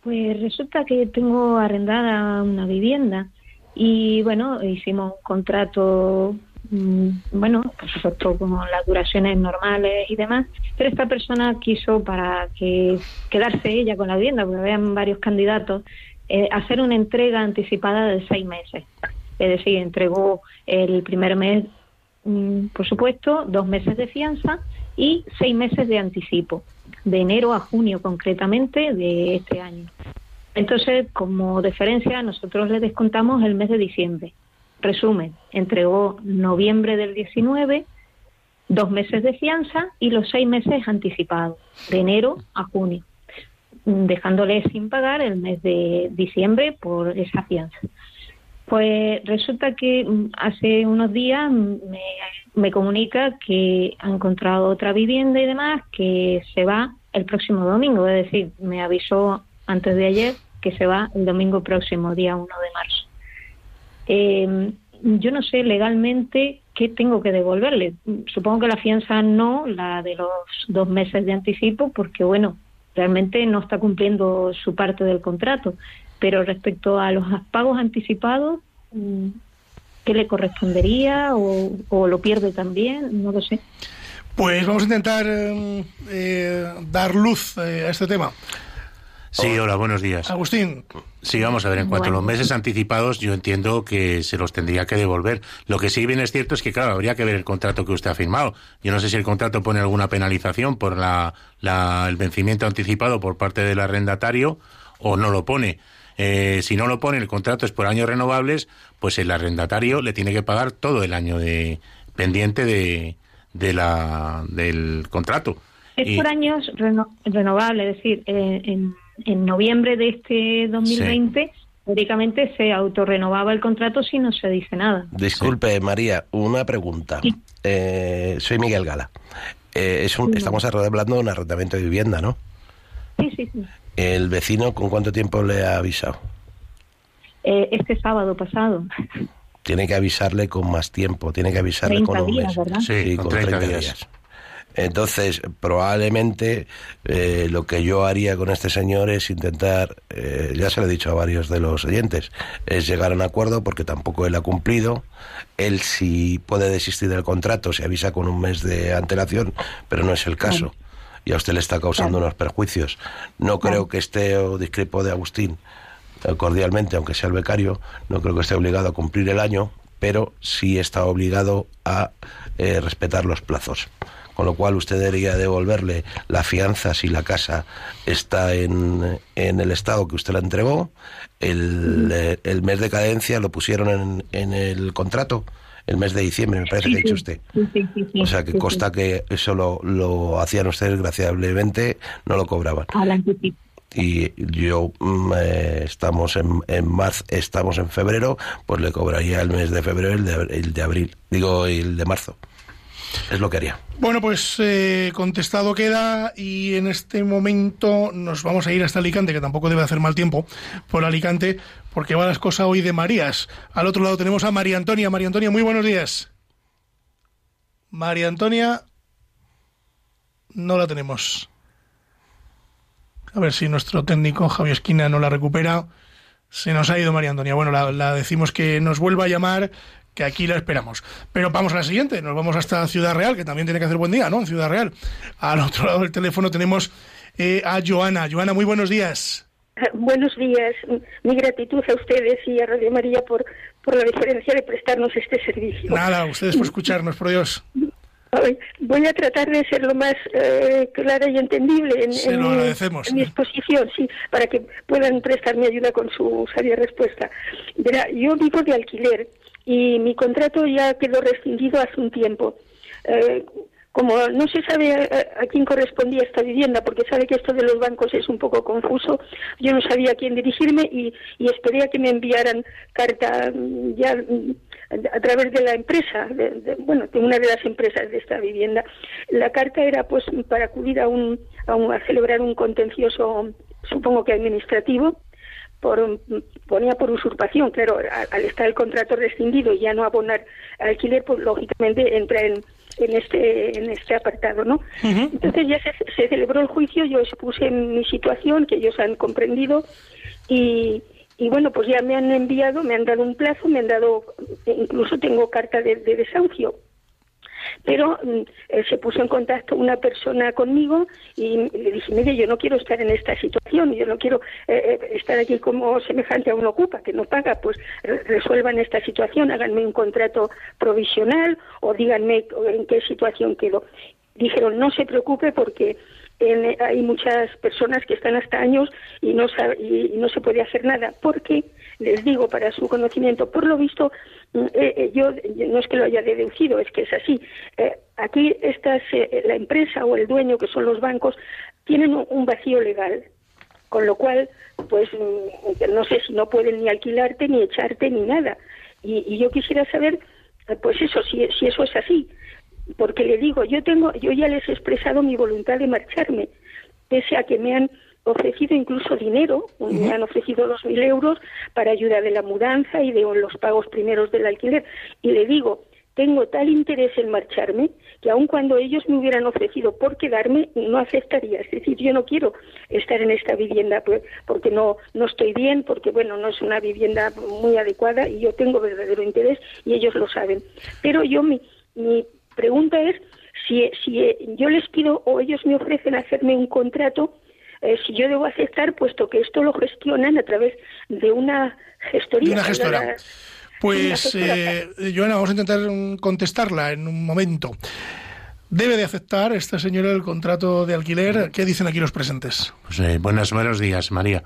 Pues resulta que tengo arrendada una vivienda y bueno, hicimos un contrato, mm, bueno, por supuesto con las duraciones normales y demás, pero esta persona quiso para que quedarse ella con la vivienda, porque habían varios candidatos, eh, hacer una entrega anticipada de seis meses. Es decir, entregó el primer mes, mm, por supuesto, dos meses de fianza y seis meses de anticipo de enero a junio concretamente de este año. Entonces, como deferencia, nosotros le descontamos el mes de diciembre. Resumen, entregó noviembre del 19, dos meses de fianza y los seis meses anticipados, de enero a junio, dejándole sin pagar el mes de diciembre por esa fianza. Pues resulta que mm, hace unos días me, me, comunica que ha encontrado otra vivienda y demás, que se va el próximo domingo, es decir, me avisó antes de ayer que se va el domingo próximo, día 1 de marzo. Eh, yo no sé legalmente qué tengo que devolverle. Supongo que la fianza no, la de los dos meses de anticipo, porque bueno, realmente no está cumpliendo su parte del contrato. Pero respecto a los pagos anticipados, ¿qué le correspondería o, o lo pierde también? No lo sé. Pues vamos a intentar eh, eh, dar luz eh, a este tema. Sí, hola, buenos días. Agustín. Sí, vamos a ver, en cuanto a los meses anticipados, yo entiendo que se los tendría que devolver. Lo que sí bien es cierto es que, claro, habría que ver el contrato que usted ha firmado. Yo no sé si el contrato pone alguna penalización por la, el vencimiento anticipado por parte del arrendatario o no lo pone. Si no lo pone, el contrato es por años renovables, pues el arrendatario le tiene que pagar todo el año de pendiente de, de la, del contrato. Es por años renovable, es decir, eh, en, en, noviembre de este 2020 teóricamente se autorrenovaba el contrato si no se dice nada. Disculpe, María, una pregunta. Eh, soy Miguel Gala. Eh, es un, estamos hablando de un arrendamiento de vivienda, ¿no? Sí, sí, sí. ¿El vecino con cuánto tiempo le ha avisado? este sábado pasado tiene que avisarle con más tiempo, tiene que avisarle con un mes. Sí, con, 30, días. Entonces, probablemente eh, lo que yo haría con este señor es intentar, eh, ya se lo he dicho a varios de los oyentes, es llegar a un acuerdo porque tampoco él ha cumplido. Él si puede desistir del contrato, se avisa con un mes de antelación, pero no es el caso. Y a usted le está causando unos perjuicios. No creo que esté o discrepo de Agustín eh, cordialmente, aunque sea el becario, no creo que esté obligado a cumplir el año, pero sí está obligado a eh, respetar los plazos. Con lo cual usted debería devolverle la fianza si la casa está en, en el estado que usted la entregó. El, eh, el mes de cadencia lo pusieron en, en, el contrato, el mes de diciembre, me parece que ha dicho usted. o sea que consta que eso lo, lo hacían ustedes, desgraciadamente, no lo cobraban y yo mm, eh, estamos en, en marzo, estamos en febrero, pues le cobraría el mes de febrero el de, el de abril, digo el de marzo. Es lo que haría. Bueno, pues eh, contestado queda y en este momento nos vamos a ir hasta Alicante, que tampoco debe hacer mal tiempo por Alicante, porque va las cosas hoy de Marías. Al otro lado tenemos a María Antonia. María Antonia, muy buenos días. María Antonia, no la tenemos. A ver si nuestro técnico Javier Esquina no la recupera. Se nos ha ido María Antonia. Bueno, la, decimos que nos vuelva a llamar, que aquí la esperamos. Pero vamos a la siguiente. Nos vamos hasta Ciudad Real, que también tiene que hacer buen día, ¿no? En Ciudad Real. Al otro lado del teléfono tenemos eh, a Joana. Joana, muy buenos días. Buenos días. Mi gratitud a ustedes y a Radio María por, por la diferencia de prestarnos este servicio. Nada, ustedes por escucharnos, por Dios. Voy a tratar de ser lo más eh, clara y entendible en, mi, exposición, sí, para que puedan prestarme ayuda con su sabia respuesta. Verá, yo vivo de alquiler y mi contrato ya quedó rescindido hace un tiempo. Eh, como no se sabe a, quién correspondía esta vivienda, porque sabe que esto de los bancos es un poco confuso, yo no sabía a quién dirigirme y, esperé a que me enviaran carta mm, ya mm, a través de la empresa, bueno, de una de las empresas de esta vivienda. La carta era pues para acudir a, un, a, celebrar un contencioso, supongo que administrativo, por, ponía por usurpación, claro, al, estar el contrato rescindido y ya no abonar alquiler, pues lógicamente entra en, en este en este apartado, ¿no? Entonces ya se, se, celebró el juicio, yo expuse mi situación, que ellos han comprendido y, y bueno, pues ya me han enviado, me han dado un plazo, me han dado, incluso tengo carta de, desahucio. Pero mm, eh, se puso en contacto una persona conmigo y le dije, mire, yo no quiero estar en esta situación, yo no quiero eh, eh, estar aquí como semejante a un ocupa que no paga, pues resuelvan esta situación, háganme un contrato provisional o díganme en qué situación quedo. Dijeron, no se preocupe porque hay muchas personas que están hasta años y no, y, no se puede hacer nada, porque, les digo, para su conocimiento, por lo visto, eh, eh, yo no es que lo haya deducido, es que es así. Eh, aquí estas, la empresa o el dueño, que son los bancos, tienen un vacío legal, con lo cual, pues mm, no sé si no pueden ni alquilarte, ni echarte, ni nada. Y, y yo quisiera saber, pues eso, si, si eso es así porque le digo, yo tengo, yo ya les he expresado mi voluntad de marcharme, pese a que me han ofrecido incluso dinero, me han ofrecido dos mil euros para ayuda de la mudanza y de los pagos primeros del alquiler, y le digo, tengo tal interés en marcharme que aun cuando ellos me hubieran ofrecido por quedarme, no aceptaría. Es decir, yo no quiero estar en esta vivienda pues, porque no, no estoy bien, porque bueno, no es una vivienda muy adecuada y yo tengo verdadero interés y ellos lo saben. Pero yo mi, mi pregunta es si, si eh, yo les pido o ellos me ofrecen hacerme un contrato, eh, si yo debo aceptar, puesto que esto lo gestionan a través de una gestoría. una gestora. Pues, eh, Joana, vamos a intentar contestarla en un momento. ¿Debe de aceptar esta señora el contrato de alquiler? ¿Qué dicen aquí los presentes? Pues, eh, buenas, buenos días, María.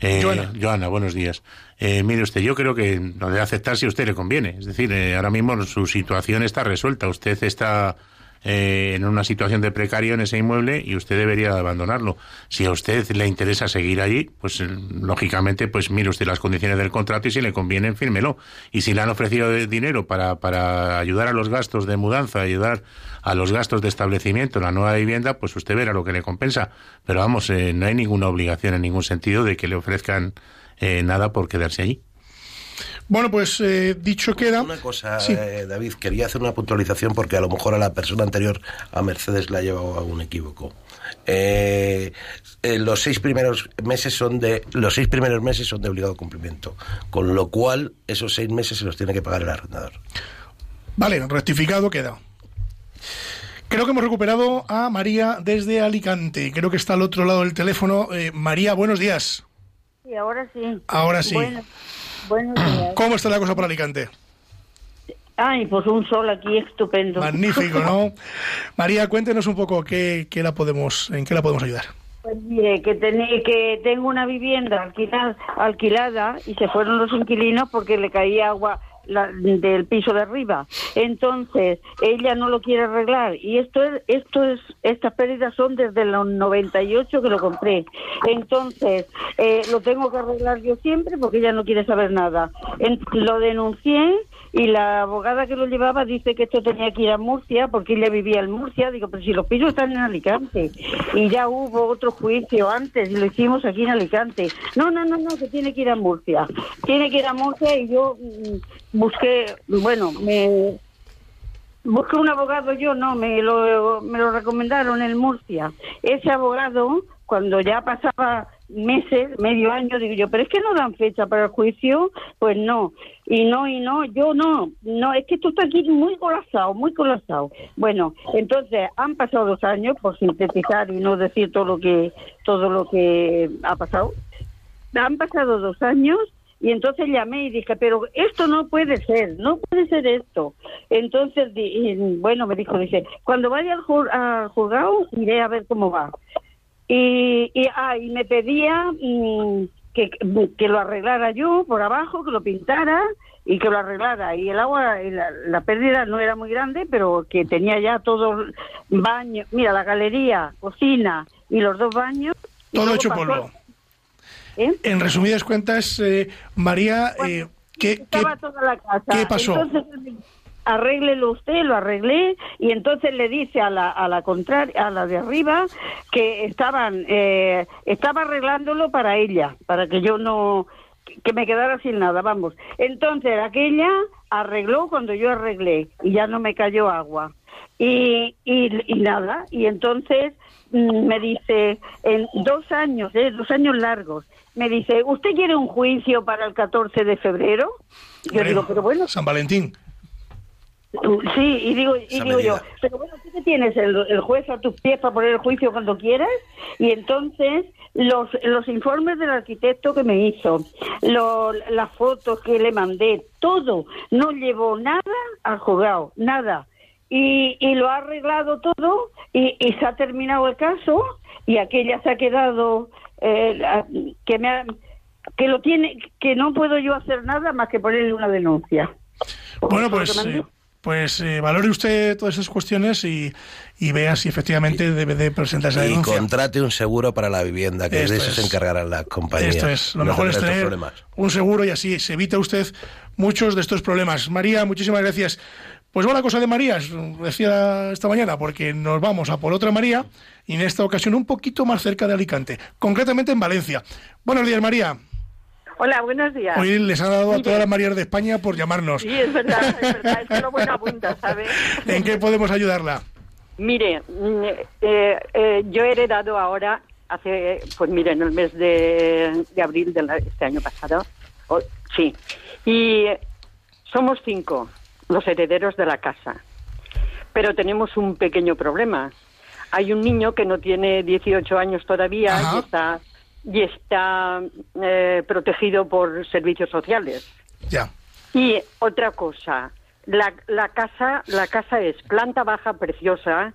Eh, Joana. buenos días. Eh, mire usted, yo creo que lo debe aceptar si a usted le conviene. Es decir, eh, ahora mismo su situación está resuelta. Usted está eh, en una situación de precario en ese inmueble y usted debería abandonarlo. Si a usted le interesa seguir allí, pues eh, lógicamente, pues mire usted las condiciones del contrato y si le conviene, fírmelo. Y si le han ofrecido dinero para, para ayudar a los gastos de mudanza, ayudar a los gastos de establecimiento en la nueva vivienda, pues usted verá lo que le compensa. Pero vamos, eh, no hay ninguna obligación en ningún sentido de que le ofrezcan nada por quedarse allí. Bueno, pues eh, dicho queda. Una cosa, eh, David, quería hacer una puntualización porque a lo mejor a la persona anterior, a Mercedes, le ha llevado a un equívoco. Eh, los seis primeros meses son de los seis primeros meses son de obligado cumplimiento, con lo cual esos seis meses se los tiene que pagar el arrendador. Vale, rectificado queda. Creo que hemos recuperado a María desde Alicante. Creo que está al otro lado del teléfono. María, buenos días. Sí, ahora sí. Ahora sí. ¿Cómo está la cosa por Alicante? Ay, pues un sol aquí estupendo. Magnífico, ¿no? María, cuéntenos un poco qué, qué la podemos, en qué la podemos ayudar. Pues mire, que, que tengo una vivienda alquilada, alquilada y se fueron los inquilinos porque le caía agua del piso de arriba. Entonces, ella no lo quiere arreglar y esto es esto es estas pérdidas son desde los 98 que lo compré. Entonces, eh, lo tengo que arreglar yo siempre porque ella no quiere saber nada. lo denuncié y la abogada que lo llevaba dice que esto tenía que ir a Murcia porque ella vivía en Murcia. Digo, pero si los pisos están en Alicante. Y ya hubo otro juicio antes y lo hicimos aquí en Alicante. No, no, no, no, que tiene que ir a Murcia. Tiene que ir a Murcia y yo mm, busqué, bueno, me busqué un abogado yo, no, me lo, me lo recomendaron en Murcia. Ese abogado, cuando ya pasaba meses, medio año, digo yo, pero es que no dan fecha para el juicio, pues no, y no, y no, yo no, no, es que esto está aquí muy colapsado, muy colapsado. Bueno, entonces han pasado dos años, por sintetizar y no decir todo lo que, todo lo que ha pasado, han pasado dos años y entonces llamé y dije, pero esto no puede ser, no puede ser esto. Entonces, bueno, me dijo, dice, cuando vaya al, juzgado iré a ver cómo va. Y, y, ah, y me pedía mm, que, que, lo arreglara yo por abajo, que lo pintara y que lo arreglara. Y el agua, la, la pérdida no era muy grande, pero que tenía ya todo baño, mira, la galería, cocina y los dos baños. Todo hecho polvo. ¿Eh? En resumidas cuentas, eh, María, eh, ¿qué, ¿qué, pasó? Entonces, arréglelo usted, lo arreglé, y entonces le dice a la, a la contraria, a la de arriba, que estaban, eh, estaba arreglándolo para ella, para que yo no, que me quedara sin nada, vamos. Entonces aquella arregló cuando yo arreglé, y ya no me cayó agua. Y, y, y nada, y entonces me dice, en dos años, eh, dos años largos, me dice, ¿usted quiere un juicio para el 14 de febrero? Yo digo, pero bueno. San Valentín. Sí, y digo, y digo yo, pero bueno, ¿tú qué tienes? El, juez a tus pies para poner el juicio cuando quieras? Y entonces los, los informes del arquitecto que me hizo, las fotos que le mandé, todo, no llevó nada al juzgado, nada. Y, y lo ha arreglado todo y, y se ha terminado el caso y aquella se ha quedado eh, que me que lo tiene que no puedo yo hacer nada más que ponerle una denuncia. Bueno, pues eh, pues eh, valore usted todas esas cuestiones y, y, vea si efectivamente debe de presentarse la denuncia. Y contrate un seguro para la vivienda, que de eso se encargarán las compañías. Esto es, lo mejor es tener un seguro y así se evita usted muchos de estos problemas. María, muchísimas gracias. Pues buena cosa de María, decía esta mañana, porque nos vamos a por otra María y en esta ocasión un poquito más cerca de Alicante, concretamente en Valencia. Buenos días, María. Hola, buenos días. Hoy les ha dado a todas las Marías de España por llamarnos. Sí, es verdad, es verdad, es que lo buena punta, ¿sabes? ¿En qué podemos ayudarla? Mire, mm, eh, eh, yo he heredado ahora, hace, pues mire, en el mes de, abril de este año pasado, sí, y somos cinco los herederos de la casa. Pero tenemos un pequeño problema. Hay un niño que no tiene 18 años todavía y está, y está eh, protegido por servicios sociales. Ya. Y otra cosa, la, la, casa, la casa es planta baja preciosa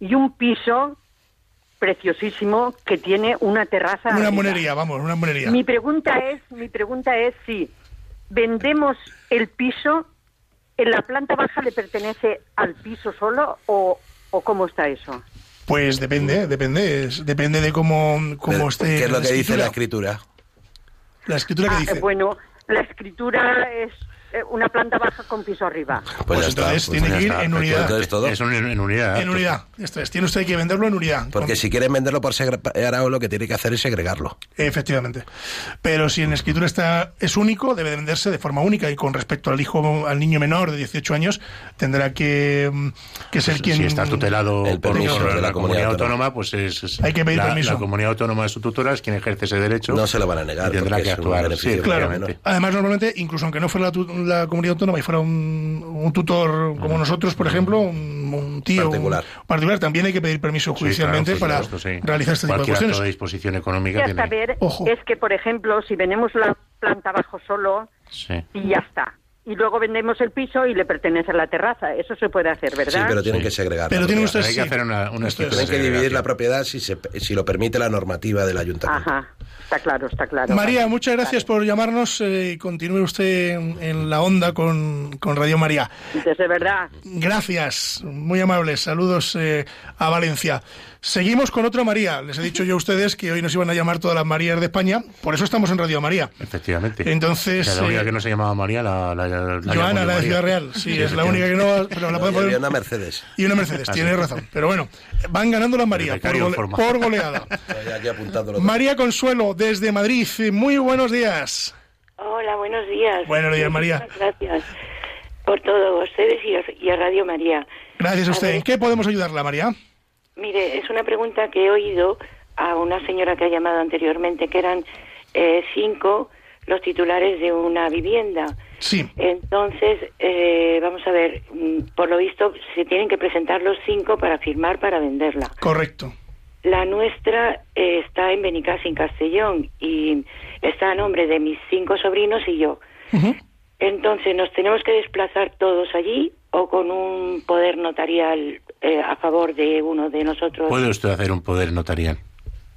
y un piso preciosísimo que tiene una terraza. Una monería, vamos, una monería. Mi pregunta es, mi pregunta es si vendemos el piso ¿En la planta baja le pertenece al piso solo o, o cómo está eso? Pues depende, depende, depende de cómo, cómo esté. ¿Qué es lo que dice la escritura? La escritura que ah, dice. Bueno, la escritura es una planta baja con piso arriba. Pues, pues entonces pues tiene que ir en unidad. Es en unidad. En unidad. Esto es. Tiene usted que venderlo en unidad. Porque si quieren venderlo por separado, lo que tiene que hacer es segregarlo. Efectivamente. Pero si en escritura está es único, debe venderse de forma única. Y con respecto al hijo, al niño menor de 18 años, tendrá que, mm, que ser quien. Si está tutelado por, la, comunidad, autónoma, pues es, Hay que pedir la, permiso. La comunidad autónoma de su tutora es quien ejerce ese derecho. No se lo van a negar. tendrá que actuar. Sí, claro. Además, normalmente, incluso aunque no fuera la la comunidad autónoma y fuera un, tutor como nosotros, por ejemplo, un, tío particular. particular, también hay que pedir permiso judicialmente para realizar este tipo de cuestiones. de disposición económica tiene. saber es que, por ejemplo, si venimos la planta abajo solo y ya está y luego vendemos el piso y le pertenece a la terraza. Eso se puede hacer, ¿verdad? Sí, pero tienen que segregar. Pero tienen ustedes hay que hacer una, una Tienen que dividir la propiedad si, se, si lo permite la normativa del ayuntamiento. Ajá. Está claro, está claro. María, muchas gracias por llamarnos eh, y continúe usted en, la onda con, con, Radio María. Desde verdad. Gracias, muy amables. Saludos eh, a Valencia. Seguimos con otra María. Les he dicho yo a ustedes que hoy nos iban a llamar todas las Marías de España, por eso estamos en Radio María. Efectivamente. Entonces. la única eh, que no se llamaba María la, la Joana, la de Ciudad Real, sí, es la única que no, pero la puede poner. Y una Mercedes. Y una Mercedes, tiene razón. Pero bueno, van ganando la María por, por, goleada. María Consuelo, desde Madrid, muy buenos días. Hola, buenos días. Buenos días, María. Gracias por todo, ustedes y a, Radio María. Gracias a usted. ¿En qué podemos ayudarla, María? Mire, es una pregunta que he oído a una señora que ha llamado anteriormente, que eran eh, cinco los titulares de una vivienda. Sí. Entonces, eh, vamos a ver, mm, por lo visto se tienen que presentar los cinco para firmar para venderla. Correcto. La nuestra eh, está en Benicasa, en Castellón, y está a nombre de mis cinco sobrinos y yo. Entonces, ¿nos tenemos que desplazar todos allí o con un poder notarial eh, a favor de uno de nosotros? Puede usted hacer un poder notarial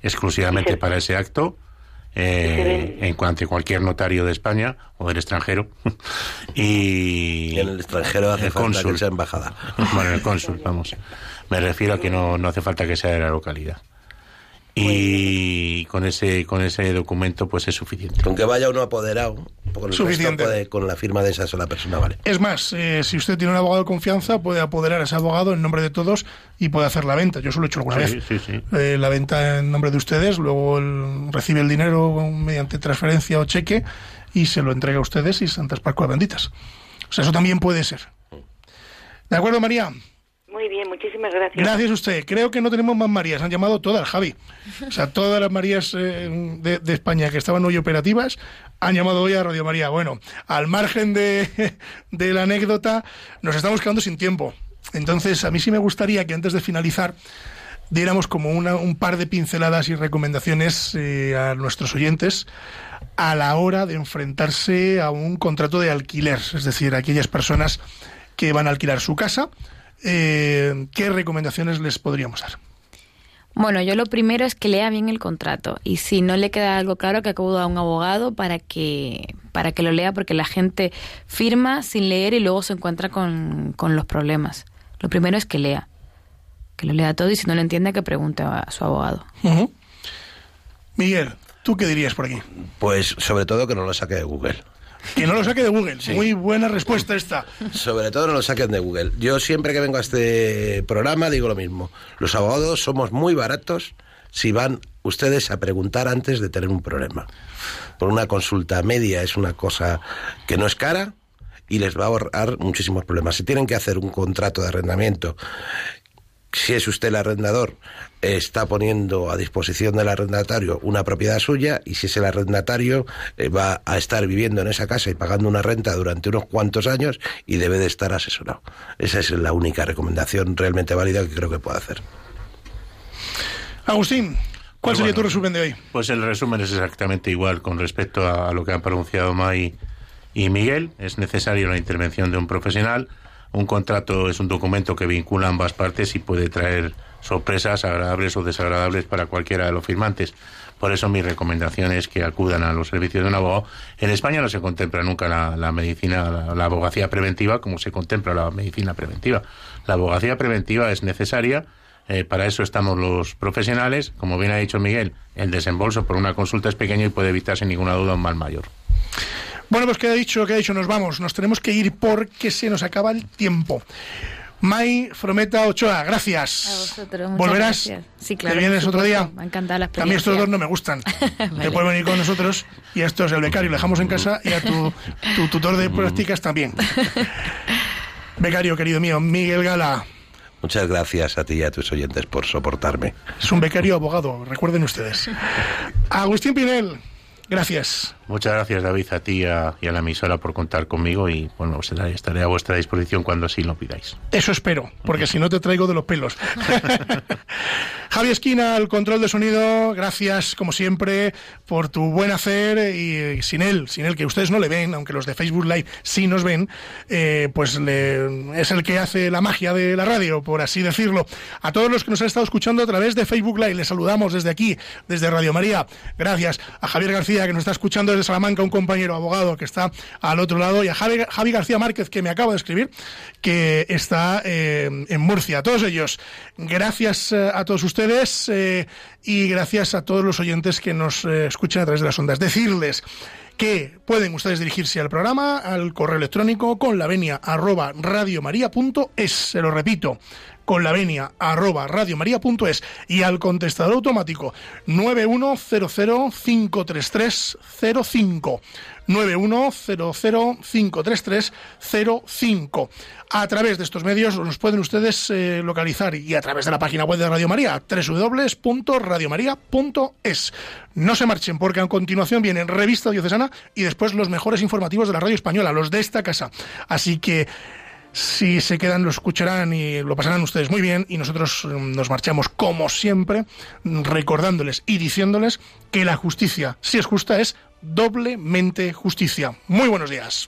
exclusivamente para ese acto eh, en cuanto a cualquier notario de España o del extranjero. y, en el extranjero hace falta que sea embajada. Bueno, el cónsul, vamos. Me refiero a que no, no hace falta que sea de la localidad y con ese con ese documento pues es suficiente. Con que vaya uno apoderado, con, suficiente. con la firma de esa sola persona vale. Es más, eh, si usted tiene un abogado de confianza, puede apoderar a ese abogado en nombre de todos y puede hacer la venta. Yo solo he hecho alguna vez. Eh, la venta en nombre de ustedes, luego recibe el dinero mediante transferencia o cheque y se lo entrega a ustedes y Santas Pascuas benditas. O sea, eso también puede ser. ¿De acuerdo, María? Muy bien, muchísimas gracias. Gracias a usted. Creo que no tenemos más Marías. Han llamado todas, Javi. O sea, todas las Marías eh, de, España que estaban hoy operativas han llamado hoy a Radio María. Bueno, al margen de, la anécdota, nos estamos quedando sin tiempo. Entonces, a mí sí me gustaría que antes de finalizar diéramos como una, un par de pinceladas y recomendaciones eh, a nuestros oyentes a la hora de enfrentarse a un contrato de alquiler, es decir, aquellas personas que van a alquilar su casa eh, ¿qué recomendaciones les podríamos dar? Bueno, yo lo primero es que lea bien el contrato y si no le queda algo claro que acuda a un abogado para que para que lo lea porque la gente firma sin leer y luego se encuentra con, los problemas. Lo primero es que lea, que lo lea todo y si no lo entiende que pregunte a su abogado. Miguel, ¿tú qué dirías por aquí? Pues sobre todo que no lo saque de Google. Que no lo saque de Google. Muy buena respuesta esta. Sobre todo no lo saquen de Google. Yo siempre que vengo a este programa digo lo mismo. Los abogados somos muy baratos si van ustedes a preguntar antes de tener un problema. Por una consulta media es una cosa que no es cara y les va a ahorrar muchísimos problemas. Si tienen que hacer un contrato de arrendamiento si es usted el arrendador, está poniendo a disposición del arrendatario una propiedad suya y si es el arrendatario eh, va a estar viviendo en esa casa y pagando una renta durante unos cuantos años y debe de estar asesorado. Esa es la única recomendación realmente válida que creo que puede hacer. Agustín, ¿cuál pues sería tu resumen de hoy? Pues el resumen es exactamente igual con respecto a lo que han pronunciado May y Miguel. Es necesaria la intervención de un profesional un contrato es un documento que vincula ambas partes y puede traer sorpresas agradables o desagradables para cualquiera de los firmantes. Por eso mi recomendación es que acudan a los servicios de un abogado. En España no se contempla nunca la, medicina, la, abogacía preventiva como se contempla la medicina preventiva. La abogacía preventiva es necesaria, eh, para eso estamos los profesionales. Como bien ha dicho Miguel, el desembolso por una consulta es pequeño y puede evitarse ninguna duda un mal mayor. Bueno, pues queda dicho, queda dicho, nos vamos. Nos tenemos que ir porque se nos acaba el tiempo. May Frometa Ochoa, gracias. A vosotros, ¿Volverás? Gracias. Sí, claro. ¿Te vienes otro día? Me encanta la A mí estos dos no me gustan. Te puedes venir con nosotros y esto es el becario, lo dejamos en casa y a tu, tu tutor de prácticas también. becario, querido mío, Miguel Gala. Muchas gracias a ti y a tus oyentes por soportarme. Es un becario abogado, recuerden ustedes. Agustín Pinel. Gracias. Muchas gracias, David, a ti y a, la emisora por contar conmigo y bueno, estaré a vuestra disposición cuando así lo pidáis. Eso espero, porque si no te traigo de los pelos. Javi Esquina, el control de sonido, gracias como siempre por tu buen hacer y sin él, sin él que ustedes no le ven, aunque los de Facebook Live sí nos ven, eh, pues es el que hace la magia de la radio, por así decirlo. A todos los que nos han estado escuchando a través de Facebook Live, les saludamos desde aquí, desde Radio María. Gracias a Javier García que nos está escuchando de Salamanca, un compañero abogado que está al otro lado, y a Javi, García Márquez, que me acaba de escribir, que está eh, en Murcia. A todos ellos, gracias eh, a todos ustedes eh, y gracias a todos los oyentes que nos escuchan a través de las ondas. Decirles que pueden ustedes dirigirse al programa, al correo electrónico con la venia arroba radiomaria.es. Se lo repito, con la venia arroba radiomaria.es y al contestador automático 910053305 910053305 a través de estos medios nos pueden ustedes eh, localizar y a través de la página web de Radio María www.radiomaria.es no se marchen porque a continuación vienen Revista Diocesana y después los mejores informativos de la radio española los de esta casa. Así que si se quedan, lo escucharán y lo pasarán ustedes muy bien. Y nosotros mm, nos marchamos, como siempre, recordándoles y diciéndoles que la justicia, si es justa, es doblemente justicia. Muy buenos días.